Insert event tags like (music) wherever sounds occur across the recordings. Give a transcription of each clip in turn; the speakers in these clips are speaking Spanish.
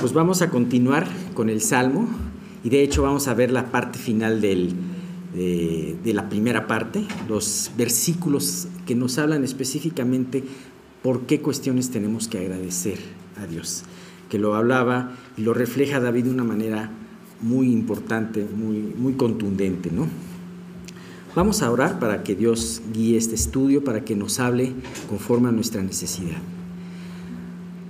Pues vamos a continuar con el Salmo y de hecho vamos a ver la parte final de, la primera parte, los versículos que nos hablan específicamente por qué cuestiones tenemos que agradecer a Dios, que lo hablaba y lo refleja David de una manera muy importante, muy, muy contundente, ¿no? Vamos a orar para que Dios guíe este estudio, para que nos hable conforme a nuestra necesidad.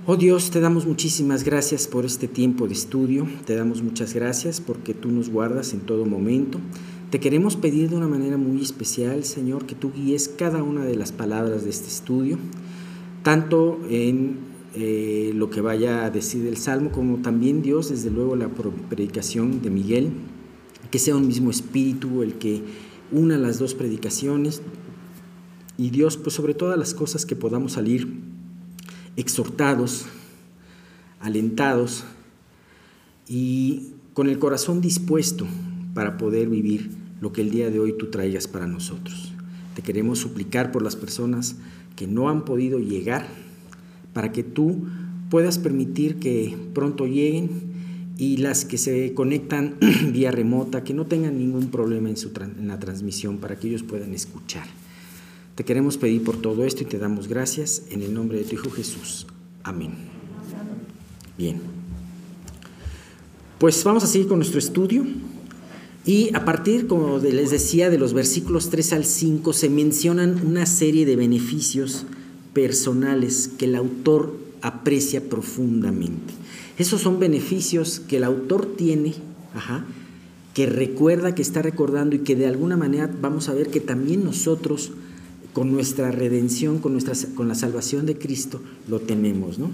Oh Dios, te damos muchísimas gracias por este tiempo de estudio, te damos muchas gracias porque tú nos guardas en todo momento. Te queremos pedir de una manera muy especial, Señor, que tú guíes cada una de las palabras de este estudio, tanto en eh, lo que vaya a decir el Salmo, como también Dios, desde luego la predicación de Miguel, que sea un mismo espíritu el que una las dos predicaciones, y Dios, pues sobre todas las cosas que podamos salir exhortados, alentados y con el corazón dispuesto para poder vivir lo que el día de hoy tú traigas para nosotros. Te queremos suplicar por las personas que no han podido llegar, para que tú puedas permitir que pronto lleguen y las que se conectan (clears throat) vía remota, que no tengan ningún problema en, la transmisión, para que ellos puedan escuchar. Te queremos pedir por todo esto y te damos gracias en el nombre de tu Hijo Jesús. Amén. Bien. Pues vamos a seguir con nuestro estudio. Y a partir, como les decía, de los versículos 3 al 5 se mencionan una serie de beneficios personales que el autor aprecia profundamente. Esos son beneficios que el autor tiene, que recuerda, que está recordando y que de alguna manera vamos a ver que también nosotros con nuestra redención, con, nuestra, con la salvación de Cristo, lo tenemos, ¿no?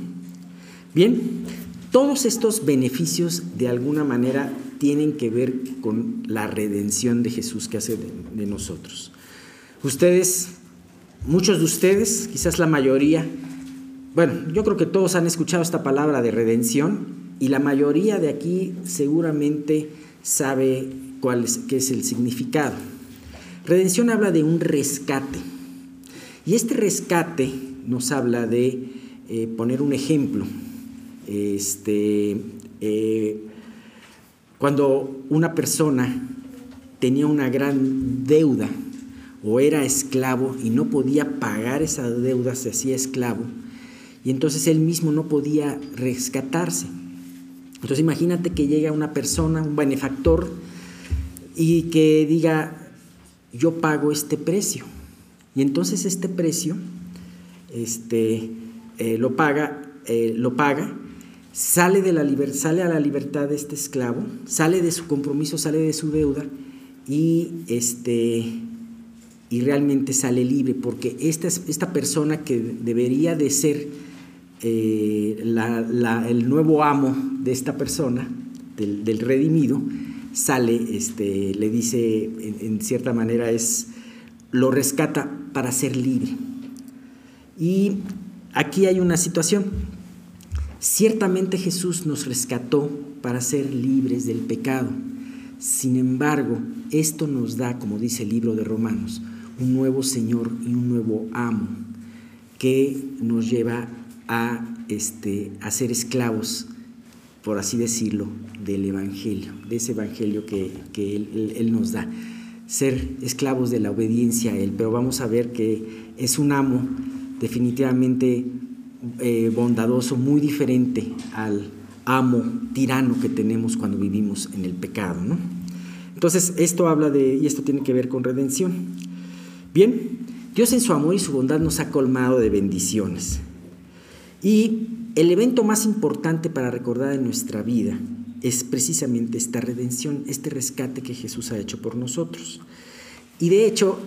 Bien, todos estos beneficios de alguna manera tienen que ver con la redención de Jesús que hace de, nosotros. Ustedes, muchos de ustedes, quizás la mayoría, bueno, yo creo que todos han escuchado esta palabra de redención y la mayoría de aquí seguramente sabe cuál qué es el significado. Redención habla de un rescate. Y este rescate nos habla de eh, poner un ejemplo. Este, eh, cuando una persona tenía una gran deuda o era esclavo y no podía pagar esa deuda, se hacía esclavo, y entonces él mismo no podía rescatarse. Entonces imagínate que llega una persona, un benefactor, y que diga, yo pago este precio. Y entonces este precio este, eh, lo, paga, eh, lo paga, sale, de la sale a la libertad de este esclavo, sale de su compromiso, sale de su deuda y, este, y realmente sale libre, porque esta, esta persona que debería de ser eh, el nuevo amo de esta persona, del, redimido, sale, este, le dice, en cierta manera es lo rescata para ser libre. Y aquí hay una situación. Ciertamente Jesús nos rescató para ser libres del pecado. Sin embargo, esto nos da, como dice el libro de Romanos, un nuevo Señor y un nuevo amo que nos lleva a, este, a ser esclavos, por así decirlo, del Evangelio, de ese Evangelio que, él nos da ser esclavos de la obediencia a Él, pero vamos a ver que es un amo definitivamente eh, bondadoso, muy diferente al amo tirano que tenemos cuando vivimos en el pecado. ¿no? Entonces, esto habla de, y esto tiene que ver con redención. Bien, Dios en su amor y su bondad nos ha colmado de bendiciones. Y el evento más importante para recordar en nuestra vida es precisamente esta redención, este rescate que Jesús ha hecho por nosotros. Y de hecho,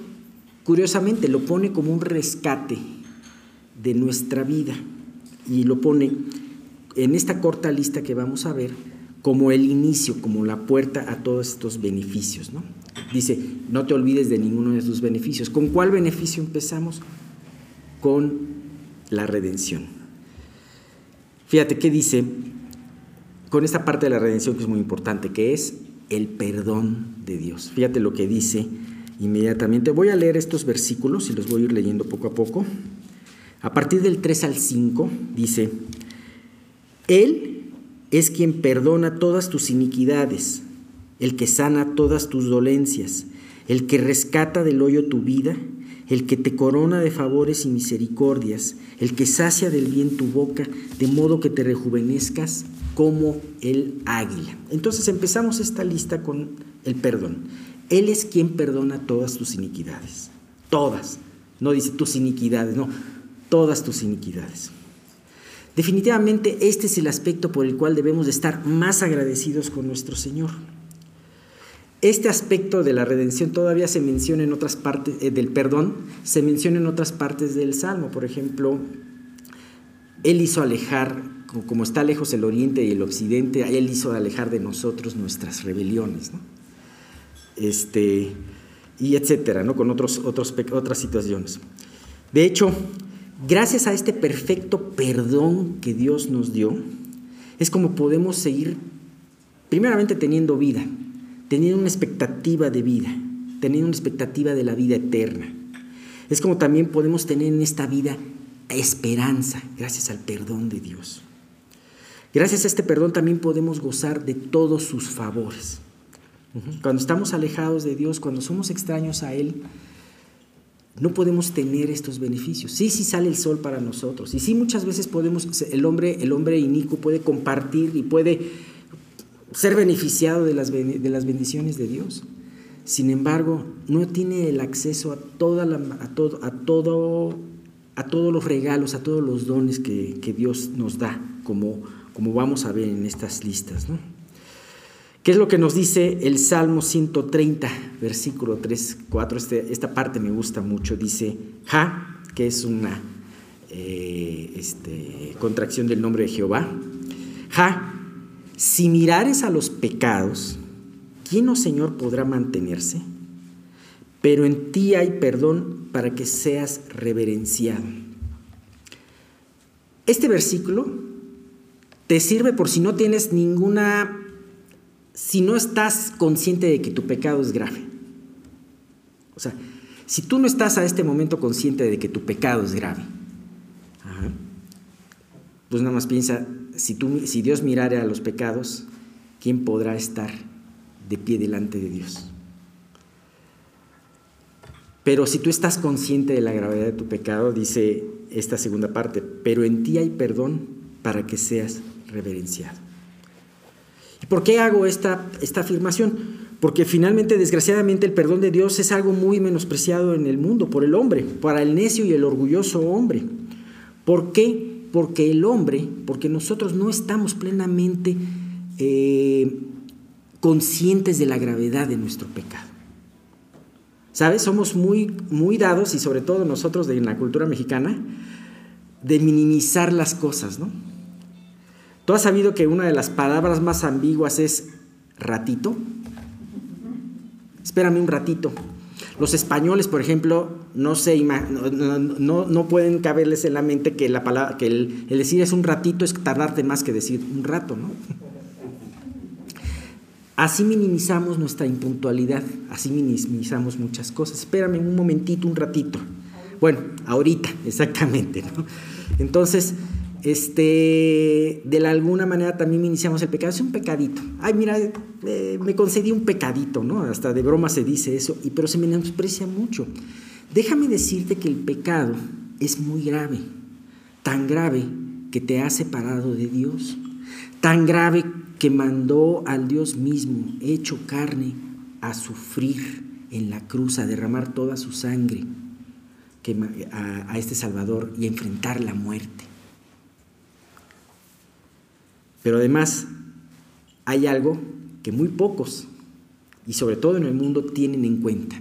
curiosamente, lo pone como un rescate de nuestra vida y lo pone en esta corta lista que vamos a ver como el inicio, como la puerta a todos estos beneficios. ¿no? Dice, no te olvides de ninguno de sus beneficios. ¿Con cuál beneficio empezamos? Con la redención. Fíjate qué dice con esta parte de la redención que es muy importante, que es el perdón de Dios. Fíjate lo que dice inmediatamente. Voy a leer estos versículos y los voy a ir leyendo poco a poco. A partir del 3 al 5 dice, Él es quien perdona todas tus iniquidades, el que sana todas tus dolencias, el que rescata del hoyo tu vida, el que te corona de favores y misericordias, el que sacia del bien tu boca, de modo que te rejuvenezcas como el águila. Entonces empezamos esta lista con el perdón. Él es quien perdona todas tus iniquidades, todas. No dice tus iniquidades, no, todas tus iniquidades. Definitivamente este es el aspecto por el cual debemos de estar más agradecidos con nuestro Señor. Este aspecto de la redención todavía se menciona en otras partes, eh, del perdón, se menciona en otras partes del Salmo. Por ejemplo, Él hizo alejar, como está lejos el oriente y el occidente, Él hizo alejar de nosotros nuestras rebeliones. Este, y etcétera, ¿no? con otros, otros, otras situaciones. De hecho, gracias a este perfecto perdón que Dios nos dio, es como podemos seguir, primeramente teniendo vida, teniendo una expectativa de vida, teniendo una expectativa de la vida eterna. Es como también podemos tener en esta vida esperanza, gracias al perdón de Dios. Gracias a este perdón también podemos gozar de todos sus favores. Cuando estamos alejados de Dios, cuando somos extraños a Él, no podemos tener estos beneficios. Sí, sí sale el sol para nosotros. Y sí, muchas veces podemos, el hombre, el hombre inicuo puede compartir y puede ser beneficiado de las, de las bendiciones de Dios. Sin embargo, no tiene el acceso a, toda a, todo, a, todo, a todos los regalos, a todos los dones que, Dios nos da, como, como vamos a ver en estas listas. ¿no? ¿Qué es lo que nos dice el Salmo 130, versículo 3, 4? Este, esta parte me gusta mucho. Dice, Ja, que es una eh, este, contracción del nombre de Jehová. Ja, si mirares a los pecados, ¿quién, oh Señor, podrá mantenerse? Pero en ti hay perdón para que seas reverenciado. Este versículo te sirve por si no tienes ninguna, si no estás consciente de que tu pecado es grave. O sea, si tú no estás a este momento consciente de que tu pecado es grave, pues nada más piensa, si, tú, si Dios mirare a los pecados, ¿quién podrá estar de pie delante de Dios? Pero si tú estás consciente de la gravedad de tu pecado, dice esta segunda parte, pero en ti hay perdón para que seas reverenciado. ¿Y por qué hago esta, esta afirmación? Porque finalmente, desgraciadamente, el perdón de Dios es algo muy menospreciado en el mundo por el hombre, para el necio y el orgulloso hombre. ¿Por qué? Porque el hombre, porque nosotros no estamos plenamente eh, conscientes de la gravedad de nuestro pecado. ¿Sabes? Somos muy, muy dados, y sobre todo nosotros de, en la cultura mexicana, de minimizar las cosas, ¿no? ¿Tú has sabido que una de las palabras más ambiguas es ratito? Espérame un ratito. Los españoles, por ejemplo, no, se no, no, pueden caberles en la mente que, la palabra, que el, decir es un ratito es tardarte más que decir un rato, ¿no? Así minimizamos nuestra impuntualidad, así minimizamos muchas cosas. Espérame un momentito, un ratito. Bueno, ahorita, exactamente, ¿no? Entonces, este, de alguna manera también iniciamos el pecado. Es un pecadito. Ay, mira, eh, me concedí un pecadito, ¿no? Hasta de broma se dice eso, y, pero se menosprecia mucho. Déjame decirte que el pecado es muy grave, tan grave que te ha separado de Dios, tan grave que mandó al Dios mismo, hecho carne, a sufrir en la cruz, a derramar toda su sangre a este Salvador y a enfrentar la muerte. Pero además hay algo que muy pocos, y sobre todo en el mundo, tienen en cuenta.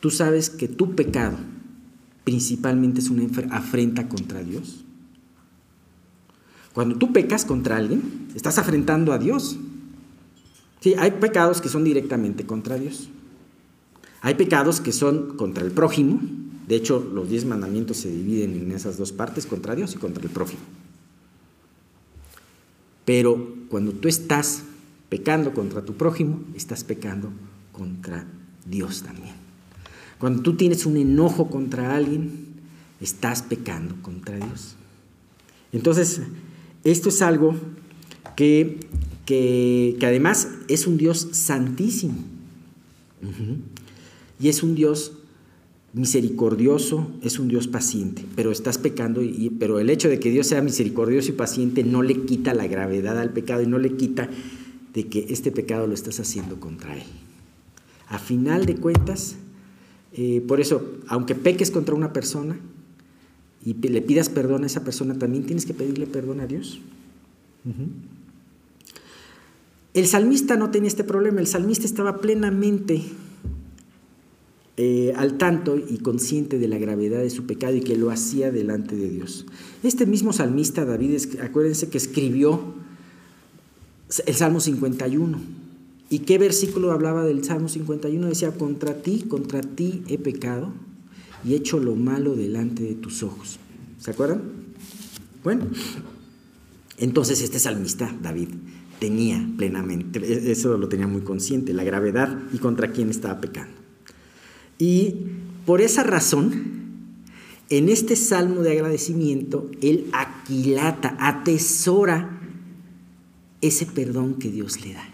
Tú sabes que tu pecado principalmente es una afrenta contra Dios. Cuando tú pecas contra alguien, estás afrentando a Dios. Sí, hay pecados que son directamente contra Dios. Hay pecados que son contra el prójimo. De hecho, los diez mandamientos se dividen en esas dos partes, contra Dios y contra el prójimo. Pero cuando tú estás pecando contra tu prójimo, estás pecando contra Dios también. Cuando tú tienes un enojo contra alguien, estás pecando contra Dios. Entonces, esto es algo que, que, además es un Dios santísimo. Y es un Dios misericordioso, es un Dios paciente, pero estás pecando, y, pero el hecho de que Dios sea misericordioso y paciente no le quita la gravedad al pecado y no le quita de que este pecado lo estás haciendo contra Él. A final de cuentas, eh, por eso, aunque peques contra una persona y le pidas perdón a esa persona, también tienes que pedirle perdón a Dios. El salmista no tenía este problema, el salmista estaba plenamente eh, al tanto y consciente de la gravedad de su pecado y que lo hacía delante de Dios. Este mismo salmista, David, acuérdense que escribió el Salmo 51. ¿Y qué versículo hablaba del Salmo 51? Decía, contra ti, contra ti he pecado y he hecho lo malo delante de tus ojos. ¿Se acuerdan? Bueno, entonces este salmista, David, tenía plenamente, e-, eso lo tenía muy consciente, la gravedad y contra quién estaba pecando. Y por esa razón, en este salmo de agradecimiento, él aquilata, atesora ese perdón que Dios le da.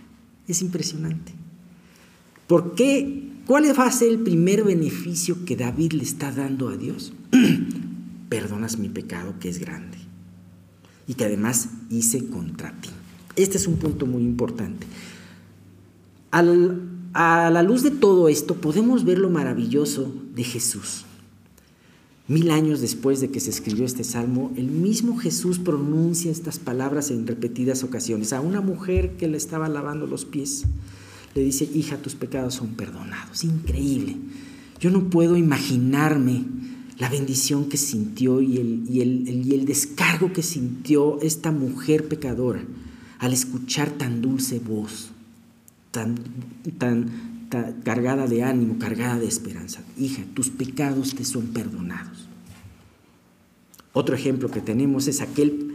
Es impresionante. ¿Por qué? ¿Cuál va a ser el primer beneficio que David le está dando a Dios? (clears throat) Perdonas mi pecado que es grande y que además hice contra ti. Este es un punto muy importante. A la luz de todo esto podemos ver lo maravilloso de Jesús. Mil años después de que se escribió este salmo, el mismo Jesús pronuncia estas palabras en repetidas ocasiones. A una mujer que le estaba lavando los pies, le dice, hija, tus pecados son perdonados. Increíble. Yo no puedo imaginarme la bendición que sintió y el, y el, y el descargo que sintió esta mujer pecadora al escuchar tan dulce voz, tan, cargada de ánimo, cargada de esperanza. Hija, tus pecados te son perdonados. Otro ejemplo que tenemos es aquel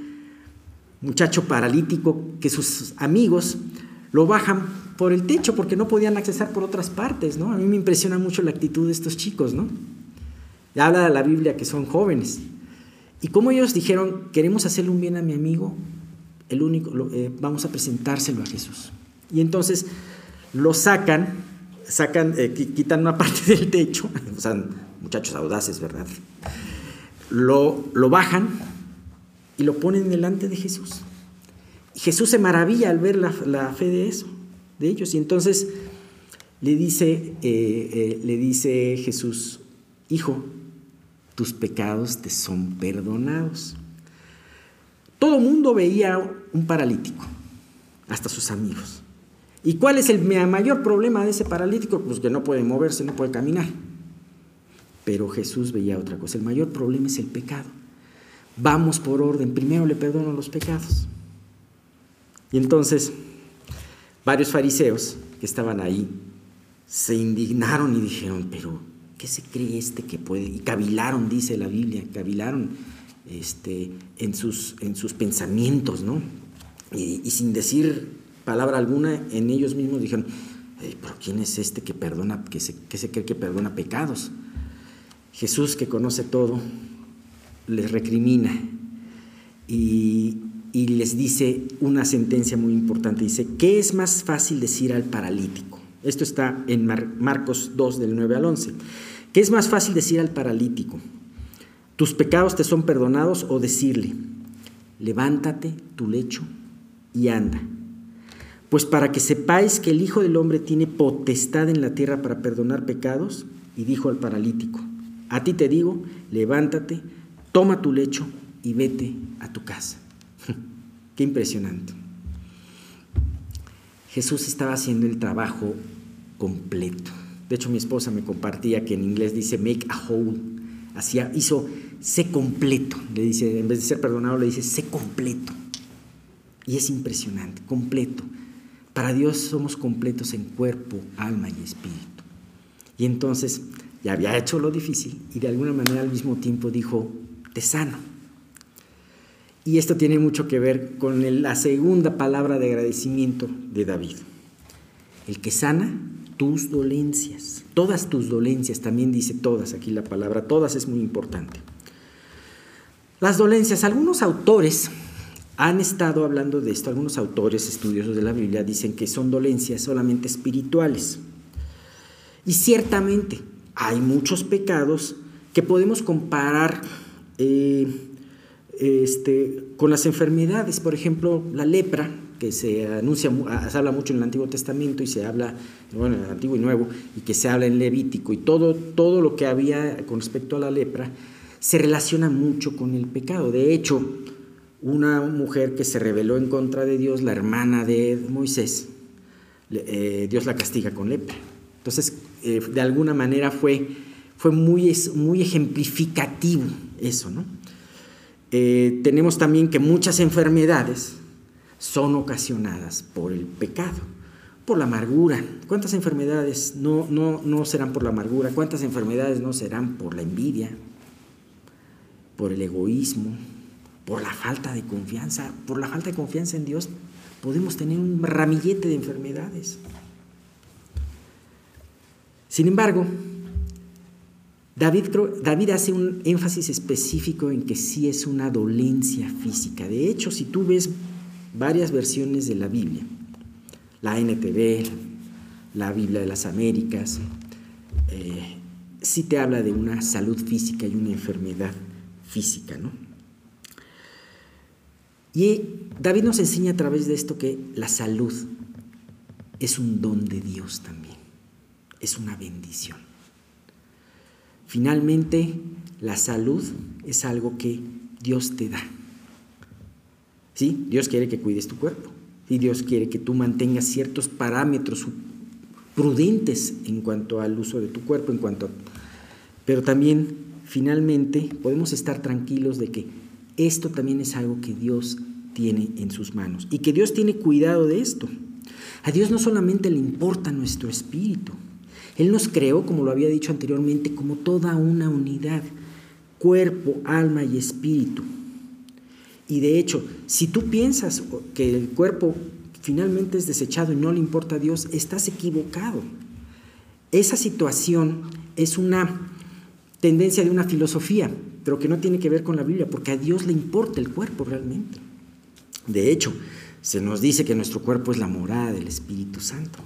muchacho paralítico que sus amigos lo bajan por el techo porque no podían accesar por otras partes, ¿no? A mí me impresiona mucho la actitud de estos chicos, ¿no? Habla de la Biblia que son jóvenes. Y como ellos dijeron, queremos hacerle un bien a mi amigo, el único, eh, vamos a presentárselo a Jesús. Y entonces lo sacan sacan, eh, quitan una parte (laughs) del techo, muchachos audaces, ¿verdad? Lo, lo bajan y lo ponen delante de Jesús. Y Jesús se maravilla al ver la, fe de eso, de ellos. Y entonces le dice, eh, eh, le dice Jesús, hijo, tus pecados te son perdonados. Todo mundo veía un paralítico, hasta sus amigos. ¿Y cuál es el mayor problema de ese paralítico? Pues que no puede moverse, no puede caminar. Pero Jesús veía otra cosa. El mayor problema es el pecado. Vamos por orden. Primero le perdono los pecados. Y entonces, varios fariseos que estaban ahí se indignaron y dijeron, pero ¿qué se cree este que puede? Y cavilaron, dice la Biblia, cavilaron este, en, sus, en sus pensamientos, ¿no? y sin decir palabra alguna, en ellos mismos dijeron, pero ¿quién es este que perdona, que se, cree que perdona pecados? Jesús, que conoce todo, les recrimina y, y les dice una sentencia muy importante. Dice, ¿qué es más fácil decir al paralítico? Esto está en Marcos 2 del 9 al 11. ¿Qué es más fácil decir al paralítico? ¿Tus pecados te son perdonados o decirle, levántate tu lecho y anda? Pues para que sepáis que el Hijo del Hombre tiene potestad en la tierra para perdonar pecados, y dijo al paralítico, a ti te digo, levántate, toma tu lecho y vete a tu casa. (laughs) Qué impresionante. Jesús estaba haciendo el trabajo completo. De hecho, mi esposa me compartía que en inglés dice make a whole. Hacía, hizo sé completo. Le dice, en vez de ser perdonado, le dice sé completo. Y es impresionante, completo. Para Dios somos completos en cuerpo, alma y espíritu. Y entonces ya había hecho lo difícil y de alguna manera al mismo tiempo dijo, te sano. Y esto tiene mucho que ver con la segunda palabra de agradecimiento de David. El que sana tus dolencias, todas tus dolencias, también dice todas aquí la palabra, todas es muy importante. Las dolencias, algunos autores han estado hablando de esto. Algunos autores estudiosos de la Biblia dicen que son dolencias solamente espirituales. Y ciertamente hay muchos pecados que podemos comparar eh, este, con las enfermedades. Por ejemplo, la lepra, que se anuncia, se habla mucho en el Antiguo Testamento y se habla, bueno, en el Antiguo y Nuevo, y que se habla en Levítico, y todo, todo lo que había con respecto a la lepra se relaciona mucho con el pecado. De hecho, una mujer que se rebeló en contra de Dios, la hermana de Moisés, eh, Dios la castiga con lepra. Entonces, eh, de alguna manera fue, fue muy, muy ejemplificativo eso, ¿no? Eh, tenemos también que muchas enfermedades son ocasionadas por el pecado, por la amargura. ¿Cuántas enfermedades no, no, no serán por la amargura? ¿Cuántas enfermedades no serán por la envidia, por el egoísmo, por la falta de confianza, por la falta de confianza en Dios, podemos tener un ramillete de enfermedades. Sin embargo, David, David, hace un énfasis específico en que sí es una dolencia física. De hecho, si tú ves varias versiones de la Biblia, la NTV, la Biblia de las Américas, eh, sí te habla de una salud física y una enfermedad física, ¿no? Y David nos enseña a través de esto que la salud es un don de Dios también, es una bendición. Finalmente, la salud es algo que Dios te da. ¿Sí? Dios quiere que cuides tu cuerpo y Dios quiere que tú mantengas ciertos parámetros prudentes en cuanto al uso de tu cuerpo, en cuanto pero también finalmente podemos estar tranquilos de que esto también es algo que Dios tiene en sus manos y que Dios tiene cuidado de esto. A Dios no solamente le importa nuestro espíritu, Él nos creó, como lo había dicho anteriormente, como toda una unidad, cuerpo, alma y espíritu. Y de hecho, si tú piensas que el cuerpo finalmente es desechado y no le importa a Dios, estás equivocado. Esa situación es una tendencia de una filosofía, pero que no tiene que ver con la Biblia, porque a Dios le importa el cuerpo realmente. De hecho, se nos dice que nuestro cuerpo es la morada del Espíritu Santo,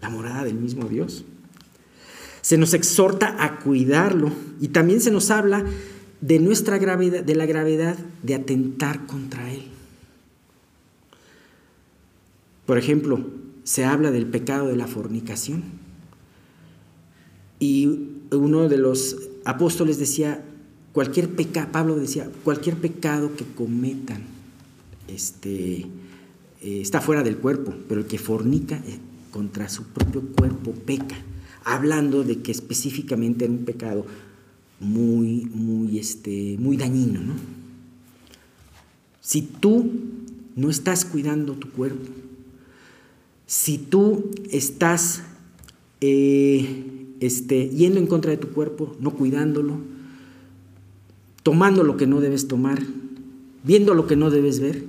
la morada del mismo Dios. Se nos exhorta a cuidarlo y también se nos habla de nuestra gravedad, de la gravedad de atentar contra él. Por ejemplo, se habla del pecado de la fornicación. Y uno de los apóstoles decía, cualquier pecado, Pablo decía, cualquier pecado que cometan este, eh, está fuera del cuerpo, pero el que fornica eh, contra su propio cuerpo peca, hablando de que específicamente era un pecado muy, muy, este, muy dañino. ¿no? Si tú no estás cuidando tu cuerpo, si tú estás eh, este, yendo en contra de tu cuerpo, no cuidándolo, tomando lo que no debes tomar, viendo lo que no debes ver,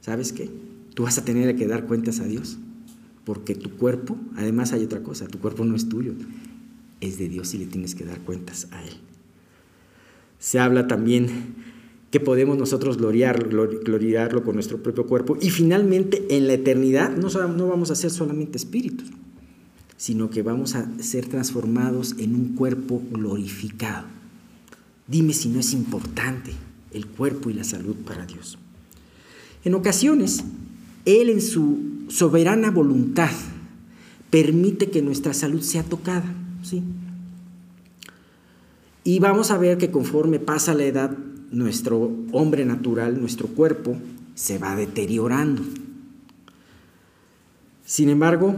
¿sabes qué? Tú vas a tener que dar cuentas a Dios, porque tu cuerpo, además hay otra cosa, tu cuerpo no es tuyo, es de Dios y le tienes que dar cuentas a Él. Se habla también que podemos nosotros gloriarlo, con nuestro propio cuerpo y finalmente en la eternidad no, no vamos a ser solamente espíritus, sino que vamos a ser transformados en un cuerpo glorificado. Dime si no es importante el cuerpo y la salud para Dios. En ocasiones, Él en su soberana voluntad permite que nuestra salud sea tocada. ¿sí? Y vamos a ver que conforme pasa la edad, nuestro hombre natural, nuestro cuerpo, se va deteriorando. Sin embargo,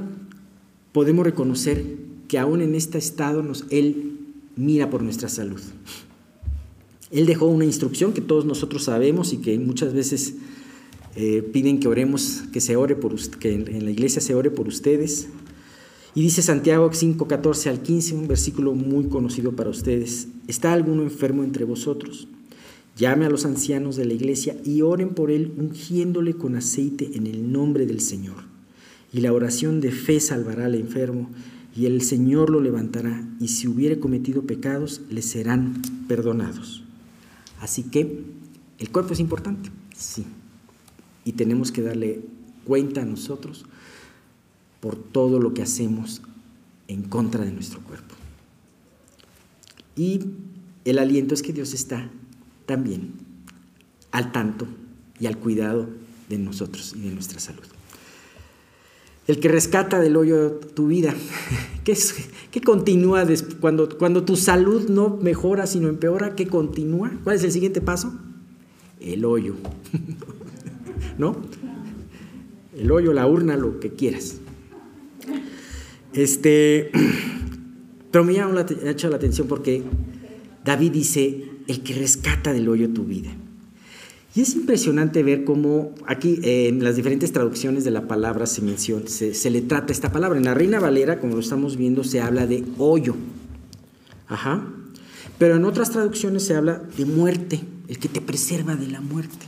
podemos reconocer que aún en este estado Él mira por nuestra salud. Él dejó una instrucción que todos nosotros sabemos y que muchas veces eh, piden que oremos, que se ore por que en la iglesia se ore por ustedes. Y dice Santiago 5, 14 al 15, un versículo muy conocido para ustedes. ¿Está alguno enfermo entre vosotros? Llame a los ancianos de la iglesia y oren por él, ungiéndole con aceite en el nombre del Señor. Y la oración de fe salvará al enfermo, y el Señor lo levantará, y si hubiere cometido pecados, le serán perdonados. Así que, ¿el cuerpo es importante? Sí. y tenemos que darle cuenta a nosotros por todo lo que hacemos en contra de nuestro cuerpo. Y el aliento es que Dios está también al tanto y al cuidado de nosotros y de nuestra salud. El que rescata del hoyo tu vida, (laughs) ¿qué, es, continúa cuando, cuando tu salud no mejora sino empeora? ¿Qué continúa? ¿Cuál es el siguiente paso? El hoyo. (laughs) ¿No? El hoyo, la urna, lo que quieras. Este, (clears throat) pero me llama la, la atención porque David dice, el que rescata del hoyo tu vida. Y es impresionante ver cómo aquí en las diferentes traducciones de la palabra se menciona, se, le trata esta palabra. En la Reina Valera, como lo estamos viendo, se habla de hoyo. Ajá. Pero en otras traducciones se habla de muerte, el que te preserva de la muerte.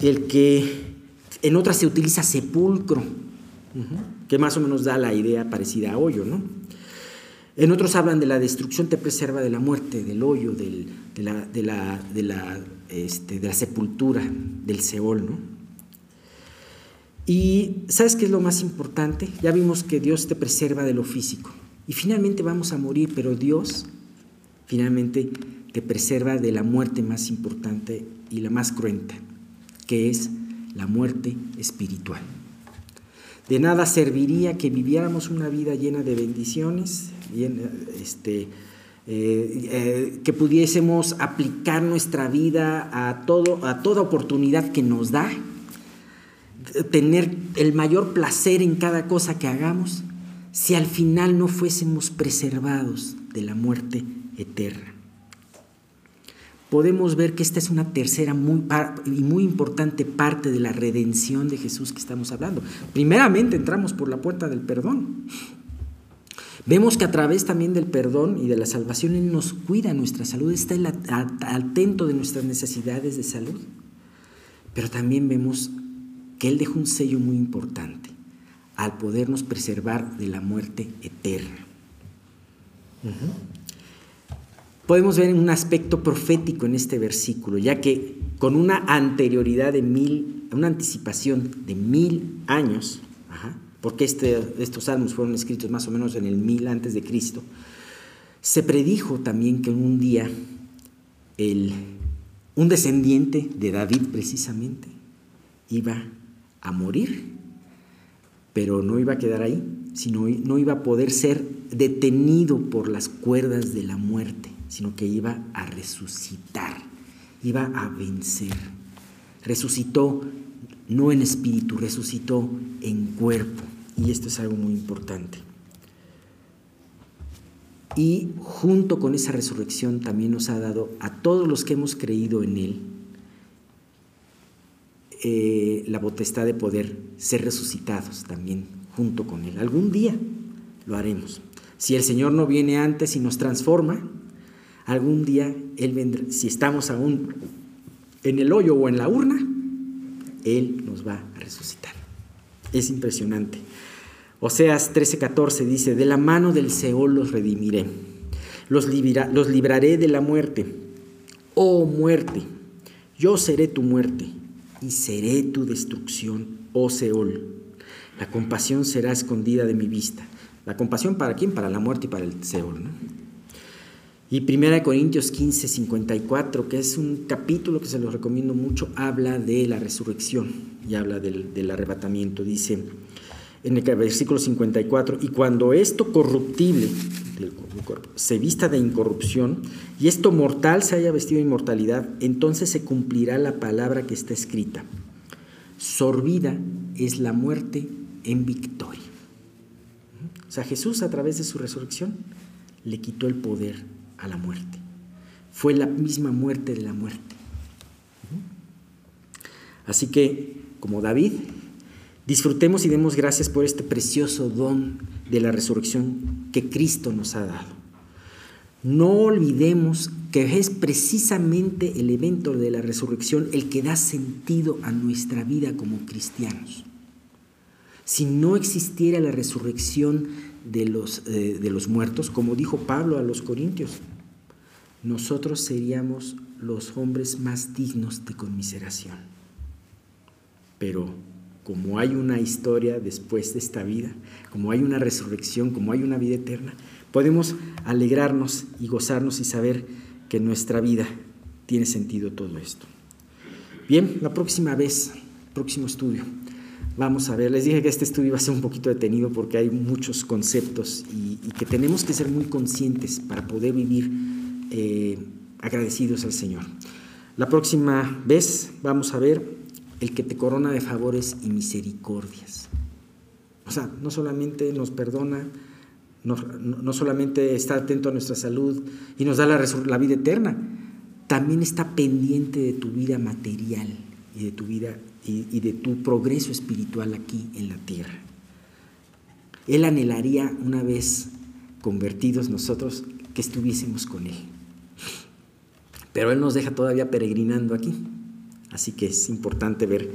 El que en otras se utiliza sepulcro, que más o menos da la idea parecida a hoyo, ¿no? En otros hablan de la destrucción te preserva de la muerte, del hoyo, de, la, de, la, de, la, este, de la sepultura, del Seol, ¿no? Y ¿sabes qué es lo más importante? Ya vimos que Dios te preserva de lo físico. Y finalmente vamos a morir, pero Dios finalmente te preserva de la muerte más importante y la más cruenta, que es la muerte espiritual. De nada serviría que viviéramos una vida llena de bendiciones, este, eh, eh, que pudiésemos aplicar nuestra vida a, todo, a toda oportunidad que nos da, tener el mayor placer en cada cosa que hagamos, si al final no fuésemos preservados de la muerte eterna podemos ver que esta es una tercera muy y muy importante parte de la redención de Jesús que estamos hablando. Primeramente entramos por la puerta del perdón. Vemos que a través también del perdón y de la salvación Él nos cuida nuestra salud, está atento de nuestras necesidades de salud. Pero también vemos que Él dejó un sello muy importante al podernos preservar de la muerte eterna podemos ver un aspecto profético en este versículo, ya que con una anterioridad de mil, una anticipación de mil años, porque este, estos salmos fueron escritos más o menos en el mil antes de Cristo, se predijo también que un día el, un descendiente de David precisamente iba a morir, pero no iba a quedar ahí, sino no iba a poder ser detenido por las cuerdas de la muerte sino que iba a resucitar, iba a vencer. Resucitó no en espíritu, resucitó en cuerpo. Y esto es algo muy importante. Y junto con esa resurrección también nos ha dado a todos los que hemos creído en Él eh, la potestad de poder ser resucitados también junto con Él. Algún día lo haremos. Si el Señor no viene antes y nos transforma, algún día Él vendrá, si estamos aún en el hoyo o en la urna, Él nos va a resucitar. Es impresionante. Oseas 13:14 dice, de la mano del Seol los redimiré, los, los libraré de la muerte. Oh muerte, yo seré tu muerte y seré tu destrucción, oh Seol. La compasión será escondida de mi vista. ¿La compasión para quién? Para la muerte y para el Seol. ¿no? Y 1 Corintios 15, 54, que es un capítulo que se los recomiendo mucho, habla de la resurrección y habla del, arrebatamiento. Dice en el versículo 54, y cuando esto corruptible se vista de incorrupción y esto mortal se haya vestido de inmortalidad, entonces se cumplirá la palabra que está escrita. Sorbida es la muerte en victoria. O sea, Jesús a través de su resurrección le quitó el poder a la muerte. Fue la misma muerte de la muerte. Así que, como David, disfrutemos y demos gracias por este precioso don de la resurrección que Cristo nos ha dado. No olvidemos que es precisamente el evento de la resurrección el que da sentido a nuestra vida como cristianos. Si no existiera la resurrección de los, eh, de los muertos, como dijo Pablo a los Corintios, nosotros seríamos los hombres más dignos de conmiseración. pero como hay una historia después de esta vida, como hay una resurrección, como hay una vida eterna, podemos alegrarnos y gozarnos y saber que nuestra vida tiene sentido todo esto. Bien, la próxima vez, próximo estudio, vamos a ver, les dije que este estudio iba a ser un poquito detenido porque hay muchos conceptos y, que tenemos que ser muy conscientes para poder vivir eh, agradecidos al Señor. La próxima vez vamos a ver el que te corona de favores y misericordias. O sea, no solamente nos perdona, no, solamente está atento a nuestra salud y nos da la, la vida eterna, también está pendiente de tu vida material y de tu vida y, de tu progreso espiritual aquí en la tierra. Él anhelaría una vez convertidos nosotros que estuviésemos con Él. Pero Él nos deja todavía peregrinando aquí. Así que es importante ver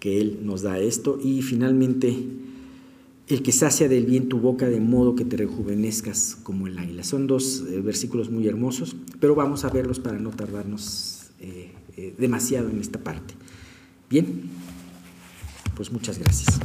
que Él nos da esto. Y finalmente, el que sacia del bien tu boca de modo que te rejuvenezcas como el águila. Son dos eh, versículos muy hermosos, pero vamos a verlos para no tardarnos eh, eh, demasiado en esta parte. Bien, pues muchas gracias.